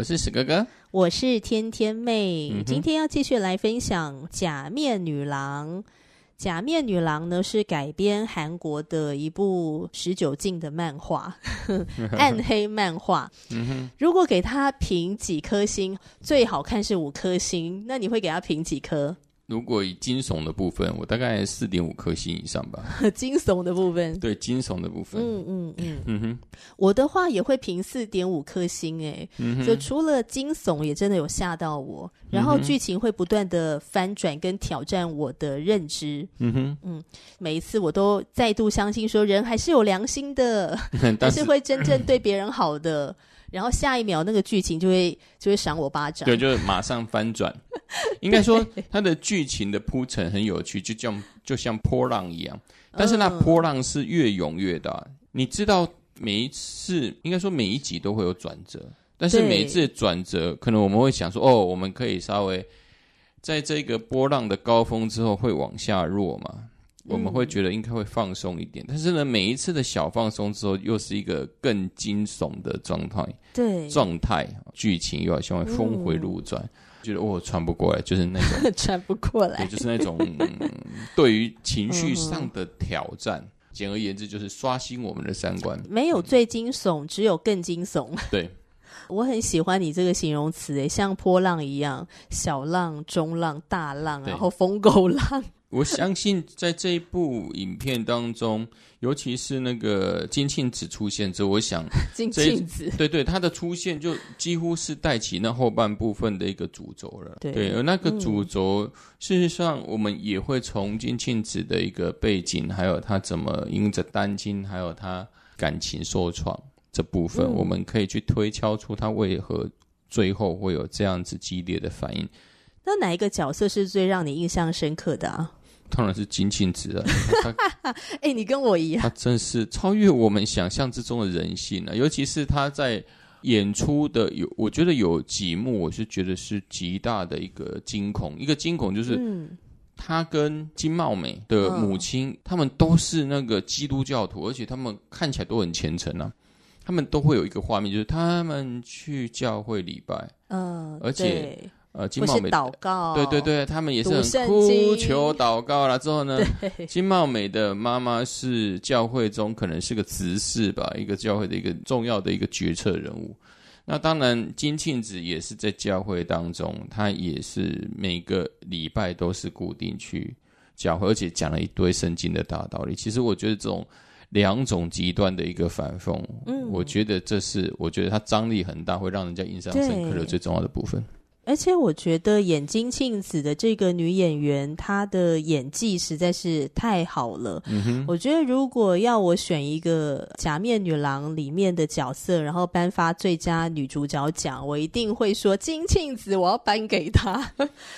我是史哥哥，我是天天妹。嗯、今天要继续来分享《假面女郎》。《假面女郎》呢是改编韩国的一部十九禁的漫画，暗黑漫画。如果给他评几颗星，最好看是五颗星。那你会给他评几颗？如果以惊悚的部分，我大概四点五颗星以上吧。惊悚的部分，对惊悚的部分，嗯嗯嗯。嗯哼，我的话也会评四点五颗星，哎、嗯，就除了惊悚，也真的有吓到我，然后剧情会不断的翻转跟挑战我的认知，嗯哼，嗯，每一次我都再度相信说人还是有良心的，还是会真正对别人好的。然后下一秒那个剧情就会就会赏我巴掌，对，就马上翻转。应该说它的剧情的铺陈很有趣，就像就像波浪一样，但是那波浪是越涌越大。嗯、你知道每一次应该说每一集都会有转折，但是每一次转折可能我们会想说哦，我们可以稍微在这个波浪的高峰之后会往下落嘛。我们会觉得应该会放松一点，嗯，但是呢，每一次的小放松之后，又是一个更惊悚的状态。对，状态剧情又好像会峰回路转，嗯，觉得哦，喘不过来，就是那种 喘不过来，对，就是那种、嗯、对于情绪上的挑战。嗯、简而言之，就是刷新我们的三观。没有最惊悚，嗯，只有更惊悚。对，我很喜欢你这个形容词，诶，像波浪一样，小浪、中浪、大浪，然后疯狗浪。我相信在这一部影片当中，尤其是那个金庆子出现之后，我想 金庆子对对，他的出现就几乎是带起那后半部分的一个主轴了。对，对而那个主轴、嗯，事实上我们也会从金庆子的一个背景，还有他怎么因着单亲，还有他感情受创这部分、嗯，我们可以去推敲出他为何最后会有这样子激烈的反应。那哪一个角色是最让你印象深刻的啊？当然是金庆子啊！哎、欸，你跟我一样，他真是超越我们想象之中的人性啊！尤其是他在演出的有，我觉得有几幕，我是觉得是极大的一个惊恐。一个惊恐就是，他跟金茂美的母亲，他们都是那个基督教徒，而且他们看起来都很虔诚啊。他们都会有一个画面，就是他们去教会礼拜，嗯，而且。呃，金茂美祷告，对对对，他们也是很哭求祷告了。之后呢，金茂美的妈妈是教会中可能是个执事吧，一个教会的一个重要的一个决策人物。那当然，金庆子也是在教会当中，他也是每个礼拜都是固定去教会，而且讲了一堆圣经的大道理。其实我觉得这种两种极端的一个反讽，嗯，我觉得这是我觉得它张力很大，会让人家印象深刻的最重要的部分。而且我觉得演金庆子的这个女演员，她的演技实在是太好了。嗯哼，我觉得如果要我选一个《假面女郎》里面的角色，然后颁发最佳女主角奖，我一定会说金庆子，我要颁给她。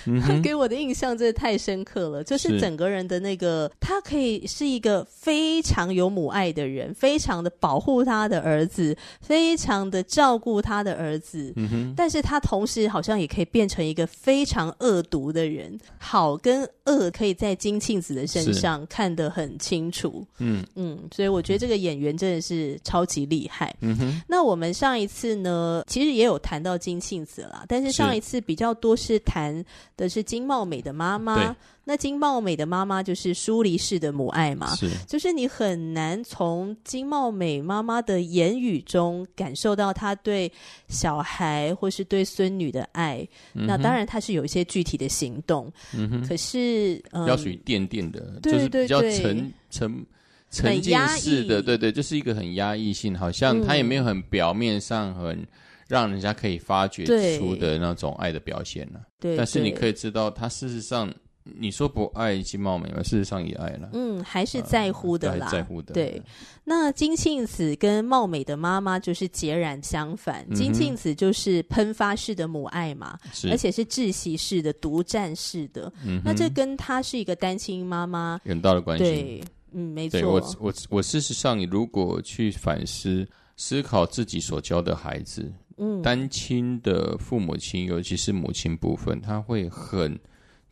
嗯、她给我的印象真的太深刻了，就是整个人的那个，她可以是一个非常有母爱的人，非常的保护她的儿子，非常的照顾她的儿子。嗯哼，但是她同时好像也。可以变成一个非常恶毒的人，好跟恶可以在金庆子的身上看得很清楚。嗯嗯，所以我觉得这个演员真的是超级厉害。嗯哼，那我们上一次呢，其实也有谈到金庆子啦，但是上一次比较多是谈的是金茂美的妈妈。那金茂美的妈妈就是疏离式的母爱嘛，是，就是你很难从金茂美妈妈的言语中感受到她对小孩或是对孙女的爱。嗯、那当然，她是有一些具体的行动，嗯哼，可是、嗯、比较属于垫垫的，就是比较沉沉沉浸式的，对对，就是一个很压抑性，好像她也没有很表面上很让人家可以发掘出的那种爱的表现呢、啊。对，但是你可以知道，她事实上。你说不爱金茂美吗？事实上也爱了。嗯，还是在乎的啦，呃、在乎的。对，那金庆子跟茂美的妈妈就是截然相反。嗯、金庆子就是喷发式的母爱嘛，而且是窒息式的、独占式的。嗯，那这跟她是一个单亲妈妈有很大的关系。对，嗯，没错。我我我事实上，你如果去反思、思考自己所教的孩子，嗯，单亲的父母亲，尤其是母亲部分，他会很。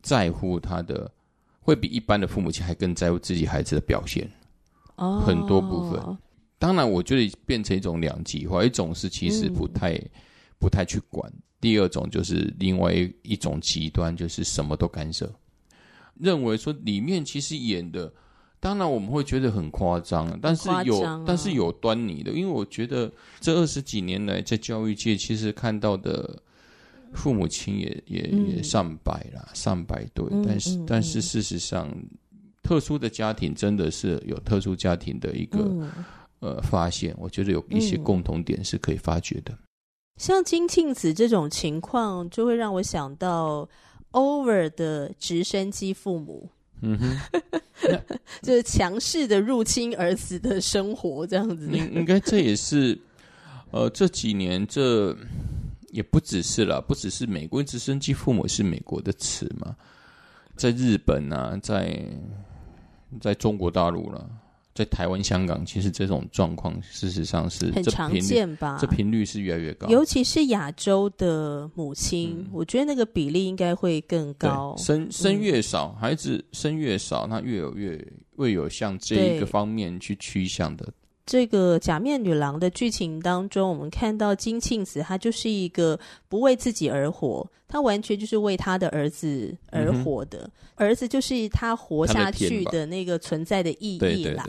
在乎他的，会比一般的父母亲还更在乎自己孩子的表现。哦，很多部分。当然，我觉得变成一种两极化，一种是其实不太、嗯、不太去管；第二种就是另外一种极端，就是什么都干涉，认为说里面其实演的，当然我们会觉得很夸张，但是有、啊、但是有端倪的。因为我觉得这二十几年来在教育界，其实看到的。父母亲也也也上百了，嗯、上百对，嗯、但是、嗯、但是事实上，嗯、特殊的家庭真的是有特殊家庭的一个、嗯、呃发现，我觉得有一些共同点是可以发掘的。像金庆子这种情况，就会让我想到 Over 的直升机父母，嗯哼，就是强势的入侵儿子的生活这样子。应应该这也是呃这几年这。也不只是了，不只是美国直升机父母是美国的词嘛，在日本啊，在在中国大陆了，在台湾、香港，其实这种状况事实上是很常见吧？这频率是越来越高，尤其是亚洲的母亲，嗯、我觉得那个比例应该会更高。生生越少，嗯、孩子生越少，那越有越会有向这一个方面去趋向的。这个假面女郎的剧情当中，我们看到金庆子，她就是一个不为自己而活，她完全就是为她的儿子而活的，嗯、儿子就是她活下去的那个存在的意义啦。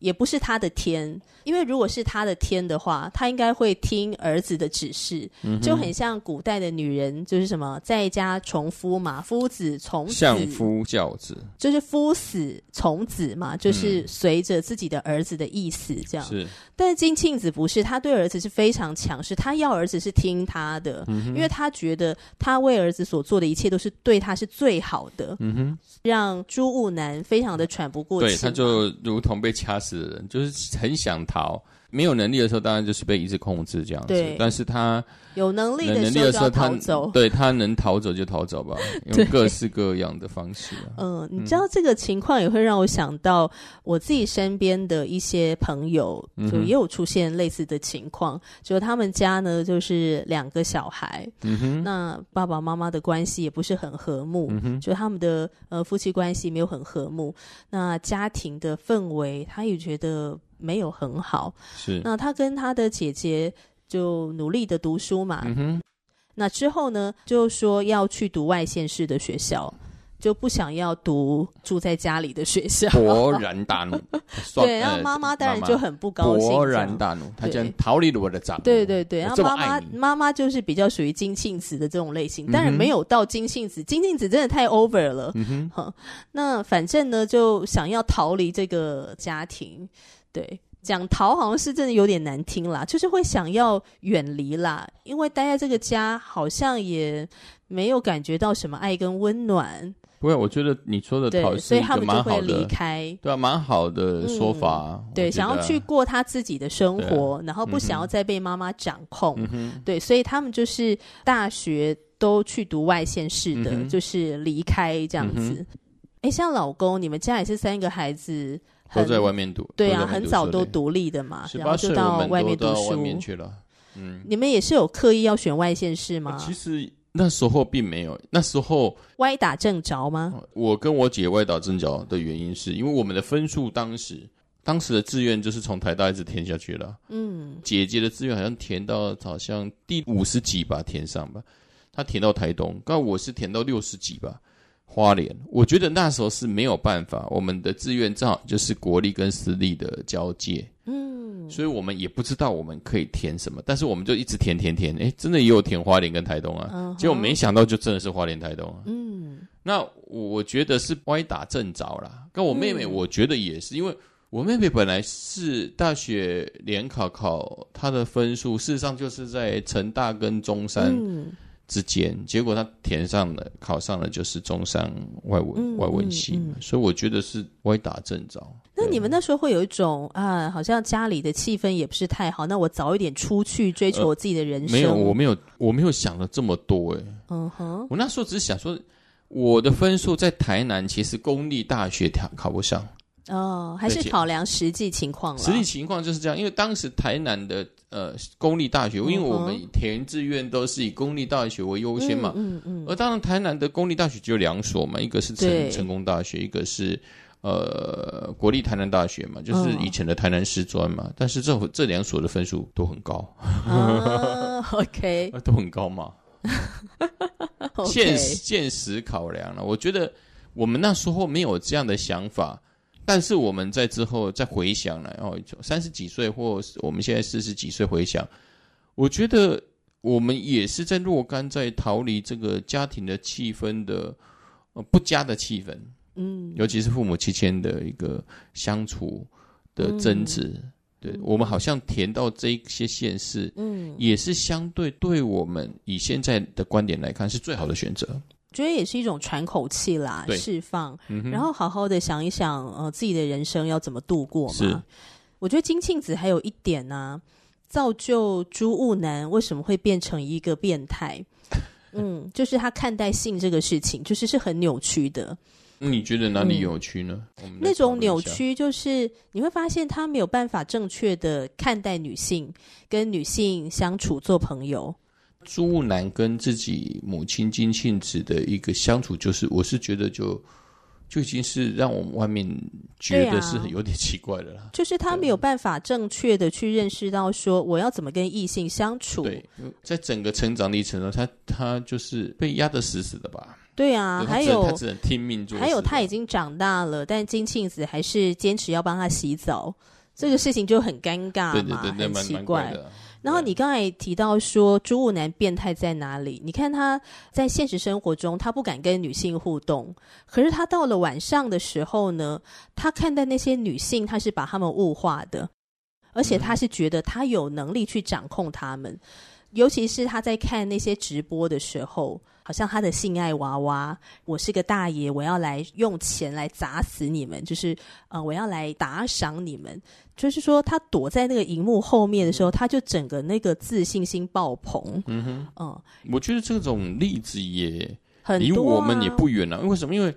也不是他的天，因为如果是他的天的话，他应该会听儿子的指示，嗯、就很像古代的女人，就是什么在家从夫嘛，夫子从子，相夫教子，就是夫死从子嘛，就是随着自己的儿子的意思这样。是、嗯，但是金庆子不是，他对儿子是非常强势，他要儿子是听他的，嗯、因为他觉得他为儿子所做的一切都是对他是最好的。嗯哼，让朱雾南非常的喘不过气，对，他就如同被掐死。是就是很想逃，没有能力的时候，当然就是被一直控制这样子。对。但是他有能力的时候，他对他能逃走就逃走吧，用各式各样的方式、啊。嗯，你知道这个情况也会让我想到我自己身边的一些朋友，就也有出现类似的情况，就他们家呢就是两个小孩，那爸爸妈妈的关系也不是很和睦，就他们的呃夫妻关系没有很和睦，那家庭的氛围他也觉得。没有很好，是。那他跟他的姐姐就努力的读书嘛，嗯哼。那之后呢，就说要去读外县市的学校，就不想要读住在家里的学校，勃然大怒。对，然后妈妈当然就很不高兴，勃然大怒，他竟然逃离了我的掌。对对对，然后妈妈妈妈就是比较属于金庆子的这种类型，当然没有到金庆子，金庆子真的太 over 了。嗯哼，那反正呢，就想要逃离这个家庭。对，讲逃好像是真的有点难听啦，就是会想要远离啦，因为待在这个家好像也没有感觉到什么爱跟温暖。不会，我觉得你说的逃，所以他们就会离开。对啊，蛮好的说法。嗯、对，想要去过他自己的生活，啊、然后不想要再被妈妈掌控。嗯、对，所以他们就是大学都去读外县市的，嗯、就是离开这样子。哎、嗯，像老公，你们家也是三个孩子。都在外面读，对啊，很早都独立的嘛，然后就到外面读书去了。嗯，你们也是有刻意要选外县市吗？其实那时候并没有，那时候歪打正着吗？我跟我姐歪打正着的原因是因为我们的分数当时，当时的志愿就是从台大一直填下去了。嗯，姐姐的志愿好像填到好像第五十几吧，填上吧，她填到台东，刚我是填到六十几吧。花莲，我觉得那时候是没有办法，我们的志愿正好就是国立跟私立的交界，嗯，所以我们也不知道我们可以填什么，但是我们就一直填填填，诶，真的也有填花莲跟台东啊，嗯、结果没想到就真的是花莲台东啊，嗯，那我觉得是歪打正着啦，跟我妹妹，我觉得也是，嗯、因为我妹妹本来是大学联考考她的分数，事实上就是在成大跟中山。嗯之间，结果他填上了，考上了就是中山外文、嗯、外文系、嗯嗯，所以我觉得是歪打正着。那你们那时候会有一种啊，好像家里的气氛也不是太好，那我早一点出去追求我自己的人生。呃、没有，我没有，我没有想了这么多哎。嗯哼，我那时候只是想说，我的分数在台南其实公立大学考考不上。哦，还是考量实际情况了。实际情况就是这样，因为当时台南的呃公立大学，因为我们填志愿都是以公立大学为优先嘛。嗯嗯，嗯。而当然，台南的公立大学只有两所嘛，一个是成成功大学，一个是呃国立台南大学嘛，就是以前的台南师专嘛。但是这这两所的分数都很高。啊，OK，都很高嘛。现实现实考量了，我觉得我们那时候没有这样的想法。但是我们在之后再回想来，哦，三十几岁或我们现在四十几岁回想，我觉得我们也是在若干在逃离这个家庭的气氛的呃不佳的气氛，嗯，尤其是父母之间的一个相处的争执，嗯、对我们好像填到这一些县市，嗯，也是相对对我们以现在的观点来看是最好的选择。觉得也是一种喘口气啦，释放、嗯，然后好好的想一想，呃，自己的人生要怎么度过嘛。是，我觉得金庆子还有一点呢、啊，造就朱雾男为什么会变成一个变态？嗯，就是他看待性这个事情，就是是很扭曲的。你觉得哪里扭曲呢？嗯、那种扭曲就是你会发现他没有办法正确的看待女性，跟女性相处做朋友。朱雾南跟自己母亲金庆子的一个相处，就是我是觉得就就已经是让我们外面觉得是有点奇怪的了、啊。就是他没有办法正确的去认识到说我要怎么跟异性相处。对，在整个成长历程中，他他就是被压得死死的吧？对啊，还有他只能听命做。还有他已经长大了，但金庆子还是坚持要帮他洗澡，这个事情就很尴尬嘛，对对对对，很奇怪。然后你刚才提到说朱武男变态在哪里？你看他在现实生活中，他不敢跟女性互动，可是他到了晚上的时候呢，他看待那些女性，他是把他们物化的，而且他是觉得他有能力去掌控他们，尤其是他在看那些直播的时候。好像他的性爱娃娃，我是个大爷，我要来用钱来砸死你们，就是呃，我要来打赏你们。就是说，他躲在那个荧幕后面的时候，他就整个那个自信心爆棚。嗯哼，嗯，我觉得这种例子也离我们也不远了。因为什么？因为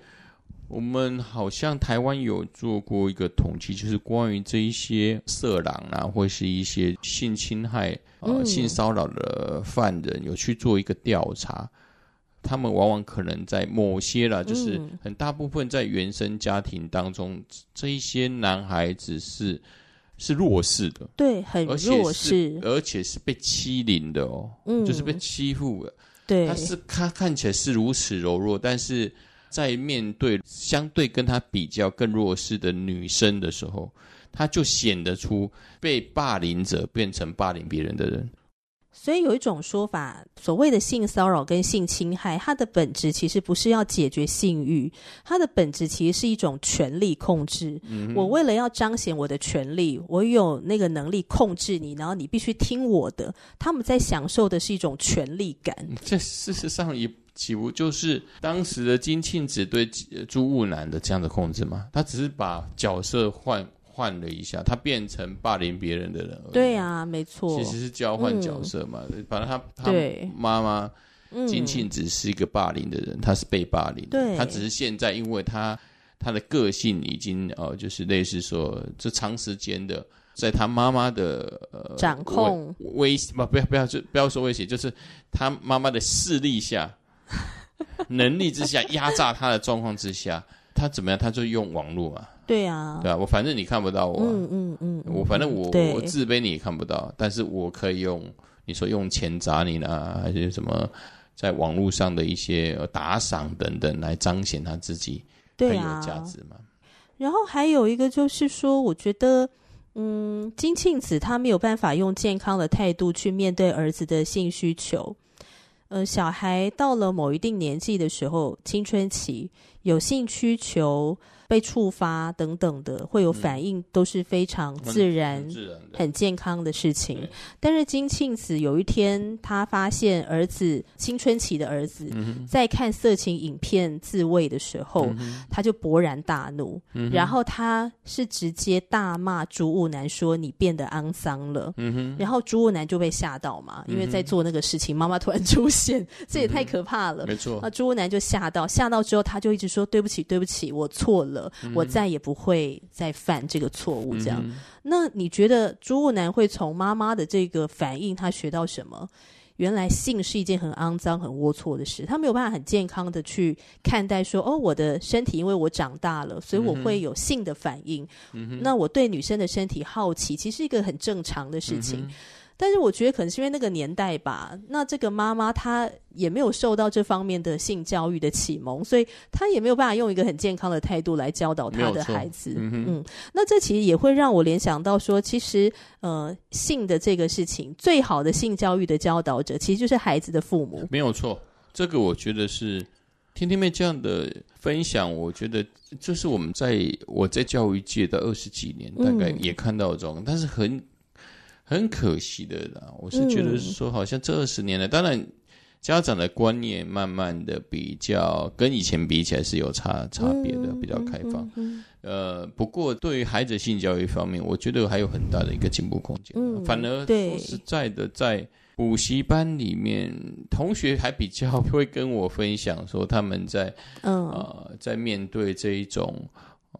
我们好像台湾有做过一个统计，就是关于这一些色狼啊，或是一些性侵害、呃、嗯、性骚扰的犯人，有去做一个调查。他们往往可能在某些啦，就是很大部分在原生家庭当中，嗯、这一些男孩子是是弱势的，对，很弱势，而且是被欺凌的哦，嗯，就是被欺负的，对，他是他看起来是如此柔弱，但是在面对相对跟他比较更弱势的女生的时候，他就显得出被霸凌者变成霸凌别人的人。所以有一种说法，所谓的性骚扰跟性侵害，它的本质其实不是要解决性欲，它的本质其实是一种权力控制。嗯，我为了要彰显我的权力，我有那个能力控制你，然后你必须听我的。他们在享受的是一种权力感。这事实上也岂不就是当时的金庆子对朱雾南的这样的控制吗？他只是把角色换。换了一下，他变成霸凌别人的人。对啊，没错，其实是交换角色嘛。嗯、反正他他妈妈金庆只是一个霸凌的人，他是被霸凌的。对，他只是现在，因为他他的个性已经呃，就是类似说，这长时间的在他妈妈的呃掌控威胁，不不要不要就不要说威胁，就是他妈妈的势力下、能力之下压榨他的状况之下，他怎么样？他就用网络嘛。对啊，对啊，我反正你看不到我，嗯嗯嗯，我反正我我自卑你也看不到，但是我可以用你说用钱砸你呢，还是什么在网络上的一些打赏等等来彰显他自己很有价值嘛。然后还有一个就是说，我觉得嗯，金庆子他没有办法用健康的态度去面对儿子的性需求。呃，小孩到了某一定年纪的时候，青春期有性需求。被触发等等的，会有反应，都是非常自然、很健康的事情。但是金庆子有一天，他发现儿子青春期的儿子在看色情影片自慰的时候，他就勃然大怒，然后他是直接大骂朱武男说：“你变得肮脏了。”然后朱武男就被吓到嘛，因为在做那个事情，妈妈突然出现，这也太可怕了。没错，那朱武男就吓到，吓到之后他就一直说：“对不起，对不起，我错了。”我再也不会再犯这个错误。这样，嗯、那你觉得朱雾男会从妈妈的这个反应，他学到什么？原来性是一件很肮脏、很龌龊的事，他没有办法很健康的去看待说，哦，我的身体因为我长大了，所以我会有性的反应。嗯、那我对女生的身体好奇，其实是一个很正常的事情。嗯但是我觉得可能是因为那个年代吧，那这个妈妈她也没有受到这方面的性教育的启蒙，所以她也没有办法用一个很健康的态度来教导她的孩子。嗯，嗯，那这其实也会让我联想到说，其实呃，性的这个事情，最好的性教育的教导者其实就是孩子的父母。没有错，这个我觉得是天天妹这样的分享，我觉得这是我们在我在教育界的二十几年，大概也看到这种，嗯、但是很。很可惜的啦，我是觉得是说，好像这二十年来，嗯、当然家长的观念慢慢的比较跟以前比起来是有差差别的，嗯、比较开放。嗯嗯嗯、呃，不过对于孩子性教育方面，我觉得还有很大的一个进步空间。嗯、反而说实在的，在补习班里面，同学还比较会跟我分享说，他们在、嗯、呃在面对这一种。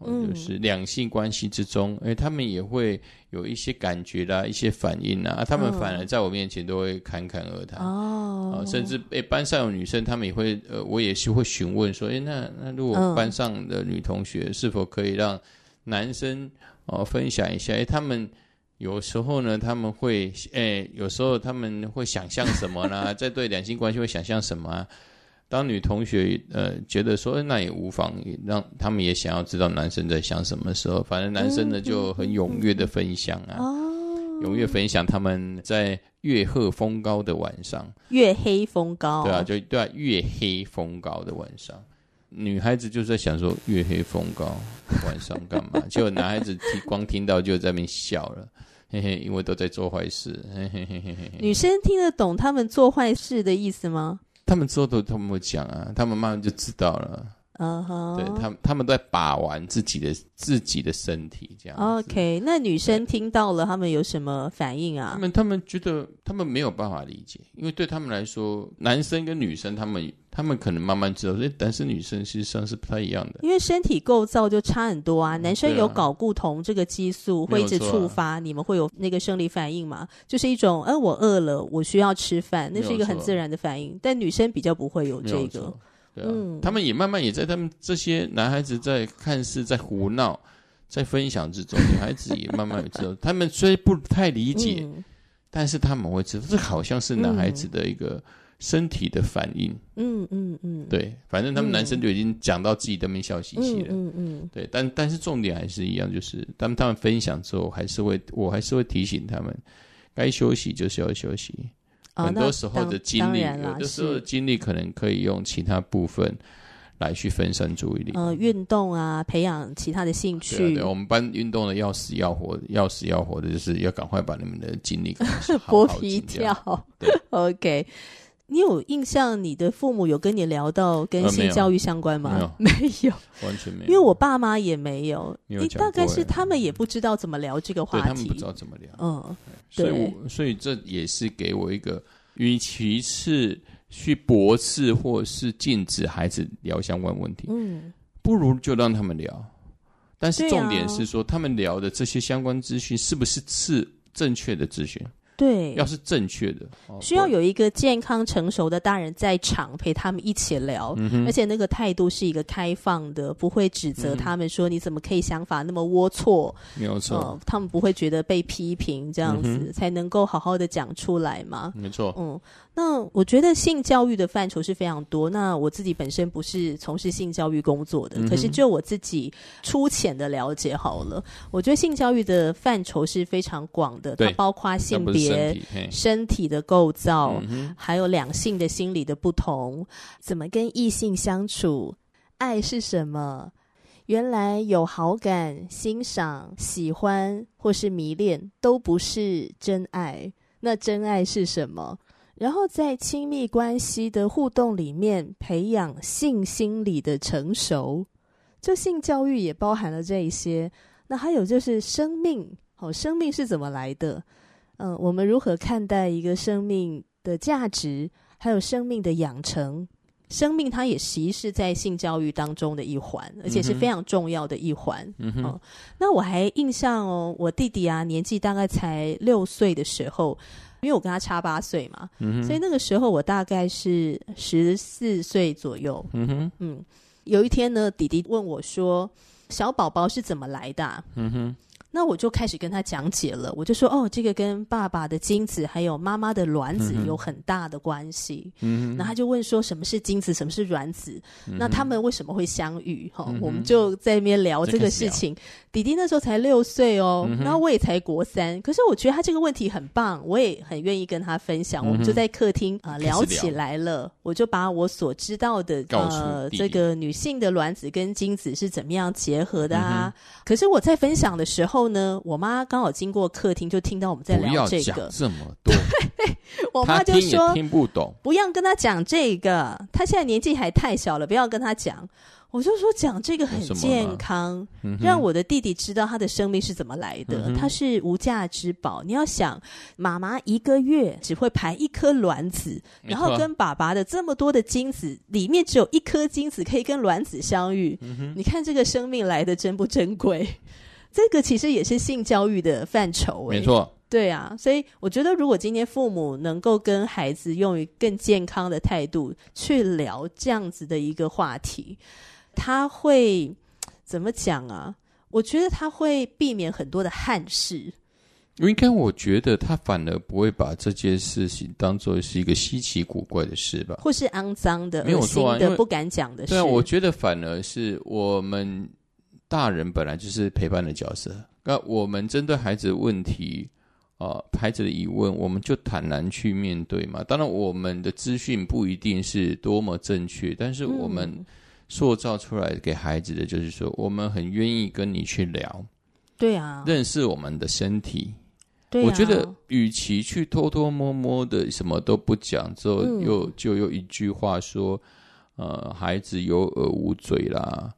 就是两性关系之中，哎、嗯，他们也会有一些感觉啦，一些反应啊，他们反而在我面前都会侃侃而谈哦、呃，甚至哎，班上有女生，他们也会呃，我也是会询问说，哎，那那如果班上的女同学是否可以让男生哦、呃、分享一下？哎，他们有时候呢，他们会哎，有时候他们会想象什么呢？在对两性关系会想象什么啊？当女同学呃觉得说那也无妨，让他们也想要知道男生在想什么时候，反正男生呢就很踊跃的分享啊，踊跃分享他们在月黑风高的晚上，月黑风高，对啊，就对啊，月黑风高的晚上，女孩子就在想说月黑风高晚上干嘛？结果男孩子听光听到就在那边笑了，嘿嘿，因为都在做坏事，嘿嘿嘿嘿嘿。女生听得懂他们做坏事的意思吗？他们之后都他们会讲啊，他们慢慢就知道了。嗯哼、uh，huh. 对他们，他们都在把玩自己的自己的身体，这样。OK，那女生听到了，他们有什么反应啊？他们他们觉得他们没有办法理解，因为对他们来说，男生跟女生，他们他们可能慢慢知道，所以男生女生实际上是不太一样的。因为身体构造就差很多啊，男生有睾固酮这个激素会一直触发，啊、你们会有那个生理反应嘛？就是一种，呃，我饿了，我需要吃饭，那是一个很自然的反应。但女生比较不会有这个。对啊，他们也慢慢也在他们这些男孩子在看似在胡闹，在分享之中，女孩子也慢慢知道，他们虽不太理解，但是他们会知道，这好像是男孩子的一个身体的反应。嗯嗯嗯，对，反正他们男生就已经讲到自己的面笑嘻嘻了。嗯嗯，对，但但是重点还是一样，就是他们他们分享之后，还是会我还是会提醒他们，该休息就是要休息。很多时候的精力，有的时候的精力可能可以用其他部分来去分散注意力。呃，运动啊，培养其他的兴趣。对，对，我们班运动的要死要活，要死要活的，就是要赶快把你们的精力 剥皮掉。OK。你有印象？你的父母有跟你聊到跟性教育相关吗？没有，完全没有。因为我爸妈也没有，你大概是他们也不知道怎么聊这个话题，他们不知道怎么聊。嗯，所以我所以这也是给我一个，与其是去驳斥或是禁止孩子聊相关问题，嗯，不如就让他们聊。但是重点是说，他们聊的这些相关资讯是不是是正确的资讯？对，要是正确的，需要有一个健康成熟的大人在场陪他们一起聊，嗯、而且那个态度是一个开放的，不会指责他们说你怎么可以想法那么龌龊，没有错、呃，他们不会觉得被批评，这样子、嗯、才能够好好的讲出来嘛，没错，嗯。那我觉得性教育的范畴是非常多。那我自己本身不是从事性教育工作的，嗯、可是就我自己粗浅的了解好了，我觉得性教育的范畴是非常广的，它包括性别、身体，身体的构造，嗯、还有两性的心理的不同，怎么跟异性相处，爱是什么，原来有好感、欣赏、喜欢或是迷恋都不是真爱。那真爱是什么？然后在亲密关系的互动里面，培养性心理的成熟。就性教育也包含了这一些。那还有就是生命，好，生命是怎么来的？嗯，我们如何看待一个生命的价值？还有生命的养成。生命它也其实是在性教育当中的一环，而且是非常重要的一环。嗯哼，哦，那我还印象哦，我弟弟啊，年纪大概才六岁的时候，因为我跟他差八岁嘛，嗯哼，所以那个时候我大概是十四岁左右。嗯哼，嗯，有一天呢，弟弟问我说：“小宝宝是怎么来的啊？”嗯哼。那我就开始跟他讲解了，我就说哦，这个跟爸爸的精子还有妈妈的卵子有很大的关系。嗯，那他就问说，什么是精子，什么是卵子？嗯、那他们为什么会相遇？哈、嗯，我们就在那边聊这个事情。弟弟那时候才六岁哦，嗯、然后我也才国三。可是我觉得他这个问题很棒，我也很愿意跟他分享。嗯、我们就在客厅啊、呃、聊起来了。我就把我所知道的呃这个女性的卵子跟精子是怎么样结合的啊。嗯、可是我在分享的时候。后呢，我妈刚好经过客厅，就听到我们在聊这个。这么多，我妈就说听，听不懂，不要跟他讲这个。他现在年纪还太小了，不要跟他讲。我就说讲这个很健康，让我的弟弟知道他的生命是怎么来的。他是无价之宝。你要想，妈妈一个月只会排一颗卵子，然后跟爸爸的这么多的精子里面只有一颗精子可以跟卵子相遇。你看这个生命来的珍不珍贵？这个其实也是性教育的范畴，没错，对啊，所以我觉得，如果今天父母能够跟孩子用于更健康的态度去聊这样子的一个话题，他会怎么讲啊？我觉得他会避免很多的憾事。应该我觉得他反而不会把这件事情当做是一个稀奇古怪的事吧，或是肮脏的、恶心的、不敢讲的事。对啊，我觉得反而是我们。大人本来就是陪伴的角色，那我们针对孩子的问题啊、呃，孩子的疑问，我们就坦然去面对嘛。当然，我们的资讯不一定是多么正确，但是我们塑造出来给孩子的就是说，我们很愿意跟你去聊，对啊，认识我们的身体。对啊、我觉得，与其去偷偷摸摸的什么都不讲，之后又就有一句话说，呃，孩子有耳无嘴啦。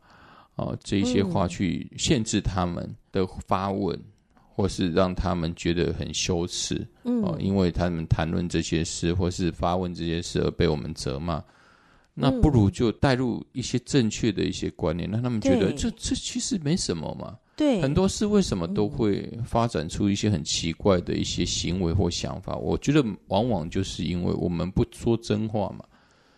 哦，这些话去限制他们的发问，嗯、或是让他们觉得很羞耻。嗯，哦，因为他们谈论这些事，或是发问这些事而被我们责骂，那不如就带入一些正确的一些观念，让他们觉得这这其实没什么嘛。对，很多事为什么都会发展出一些很奇怪的一些行为或想法？我觉得往往就是因为我们不说真话嘛。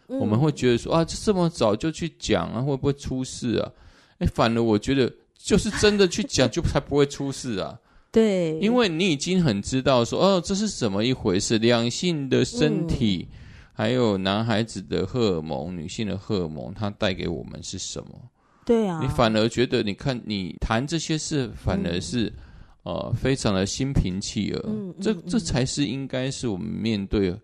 嗯、我们会觉得说啊，这么早就去讲啊，会不会出事啊？哎，反而我觉得就是真的去讲，就才不会出事啊。对，因为你已经很知道说，哦，这是怎么一回事？两性的身体，嗯、还有男孩子的荷尔蒙、女性的荷尔蒙，它带给我们是什么？对啊，你反而觉得，你看你谈这些事，反而是、嗯、呃，非常的心平气和。嗯，这这才是应该是我们面对。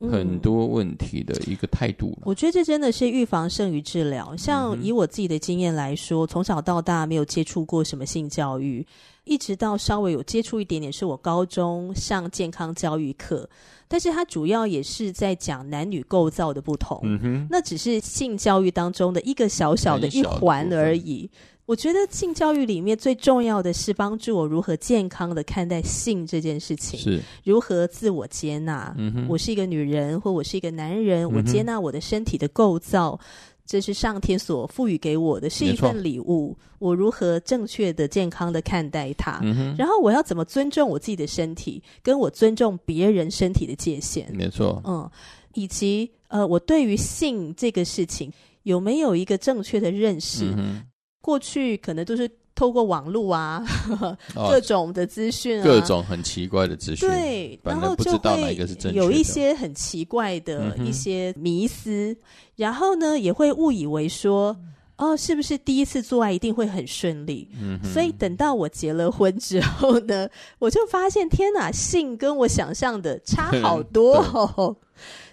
很多问题的一个态度，我觉得这真的是预防胜于治疗。像以我自己的经验来说，从小到大没有接触过什么性教育，一直到稍微有接触一点点，是我高中上健康教育课，但是它主要也是在讲男女构造的不同，嗯哼，那只是性教育当中的一个小小的一环而已。我觉得性教育里面最重要的是帮助我如何健康的看待性这件事情，是如何自我接纳。嗯哼，我是一个女人，或我是一个男人，嗯，我接纳我的身体的构造，这是上天所赋予给我的，是一份礼物。我如何正确的、健康的看待它？嗯哼，然后我要怎么尊重我自己的身体，跟我尊重别人身体的界限？没错。嗯，以及呃，我对于性这个事情有没有一个正确的认识？嗯过去可能都是透过网络啊，各种的资讯啊，各种很奇怪的资讯，对，然后就会有一些很奇怪的一些迷思，然后呢，也会误以为说，哦，是不是第一次做爱一定会很顺利？嗯，所以等到我结了婚之后呢，我就发现，天哪，性跟我想象的差好多。哦。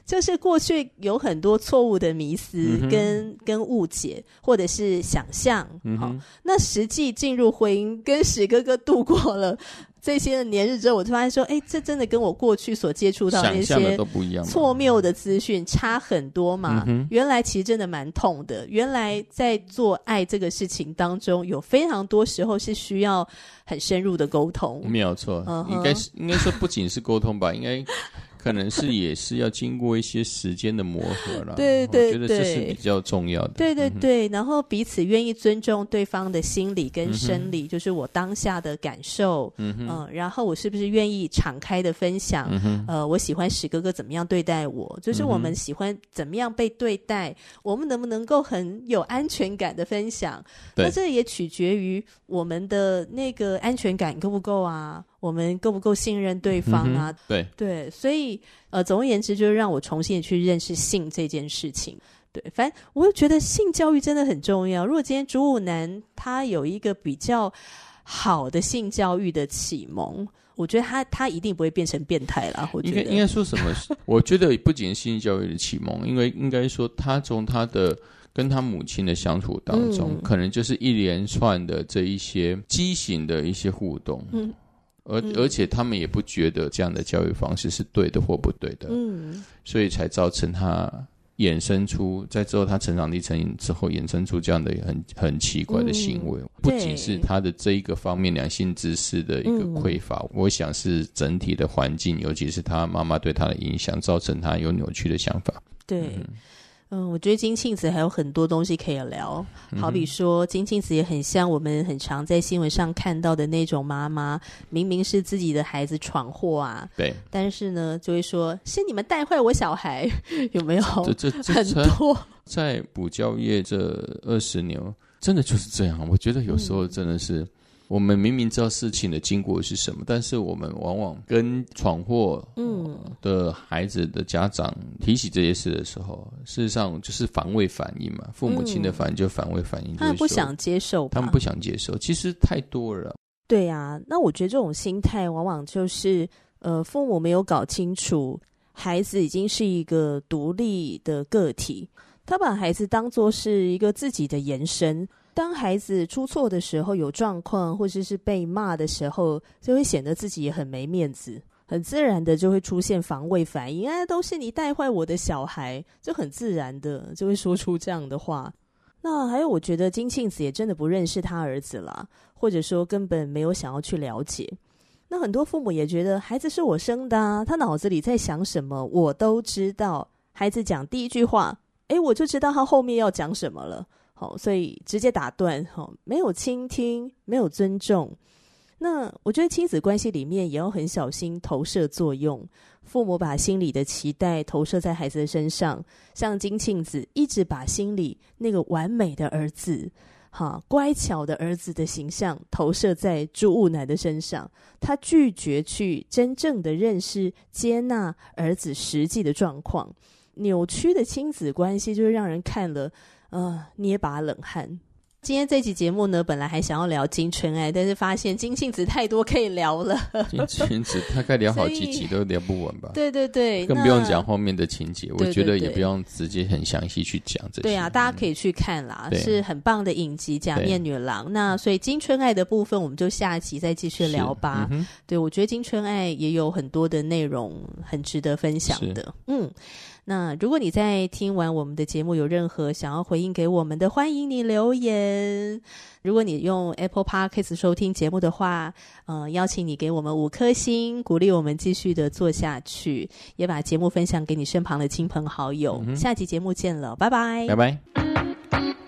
就是过去有很多错误的迷思跟、嗯、跟误解，或者是想象。好、嗯哦，那实际进入婚姻，跟史哥哥度过了。这些年日之后，我就发现说，哎，这真的跟我过去所接触到的那些错谬的资讯差很多嘛。嗯、原来其实真的蛮痛的。原来在做爱这个事情当中，有非常多时候是需要很深入的沟通。没有错，嗯、应该是应该说不仅是沟通吧，应该。可能是也是要经过一些时间的磨合了，对 对对，我觉得这是比较重要的。对对对，嗯、然后彼此愿意尊重对方的心理跟生理，嗯、就是我当下的感受，嗯嗯、呃，然后我是不是愿意敞开的分享？嗯，呃，我喜欢史哥哥怎么样对待我，就是我们喜欢怎么样被对待，嗯、我们能不能够很有安全感的分享？那这也取决于我们的那个安全感够不够啊？我们够不够信任对方啊？嗯、对对，所以呃，总而言之，就是让我重新去认识性这件事情。对，反正我就觉得性教育真的很重要。如果今天主舞男他有一个比较好的性教育的启蒙，我觉得他他一定不会变成变态啦。我觉得应该说什么？我觉得不仅是性教育的启蒙，因为应该说他从他的跟他母亲的相处当中，嗯、可能就是一连串的这一些畸形的一些互动。嗯。而而且他们也不觉得这样的教育方式是对的或不对的，嗯，所以才造成他衍生出在之后他成长历程之后衍生出这样的很很奇怪的行为，嗯、不仅是他的这一个方面良性知识的一个匮乏，嗯、我想是整体的环境，尤其是他妈妈对他的影响，造成他有扭曲的想法，对。嗯嗯，我觉得金庆子还有很多东西可以聊，好比说金庆子也很像我们很常在新闻上看到的那种妈妈，明明是自己的孩子闯祸啊，对，但是呢就会说是你们带坏我小孩，有没有？这这很多在补教业这二十年，真的就是这样。我觉得有时候真的是。嗯我们明明知道事情的经过是什么，但是我们往往跟闯祸的孩子的家长提起这些事的时候，嗯、事实上就是防卫反应嘛。父母亲的反应就防卫反应，他们不想接受，他们不想接受。其实太多了。对呀、啊，那我觉得这种心态往往就是，呃，父母没有搞清楚，孩子已经是一个独立的个体，他把孩子当作是一个自己的延伸。当孩子出错的时候，有状况，或者是被骂的时候，就会显得自己也很没面子，很自然的就会出现防卫反应。哎，都是你带坏我的小孩，就很自然的就会说出这样的话。那还有，我觉得金庆子也真的不认识他儿子啦，或者说根本没有想要去了解。那很多父母也觉得孩子是我生的啊，他脑子里在想什么，我都知道。孩子讲第一句话，哎，我就知道他后面要讲什么了。好，所以直接打断，好，没有倾听，没有尊重。那我觉得亲子关系里面也要很小心投射作用。父母把心里的期待投射在孩子的身上，像金庆子一直把心里那个完美的儿子、哈乖巧的儿子的形象投射在主舞男的身上，他拒绝去真正的认识、接纳儿子实际的状况，扭曲的亲子关系就是让人看了。呃，捏把冷汗。今天这期节目呢，本来还想要聊金春爱，但是发现金庆子太多可以聊了。金庆子大概聊好几集都聊不完吧？对对对，更不用讲后面的情节。我觉得也不用直接很详细去讲这些。对啊，大家可以去看啦，是很棒的影集《假面女郎》。那所以金春爱的部分，我们就下集再继续聊吧。对，我觉得金春爱也有很多的内容很值得分享的。嗯。那如果你在听完我们的节目有任何想要回应给我们的，欢迎你留言。如果你用 Apple Podcast 收听节目的话，呃，邀请你给我们五颗星，鼓励我们继续的做下去，也把节目分享给你身旁的亲朋好友。嗯。下期节目见了，拜拜，拜拜。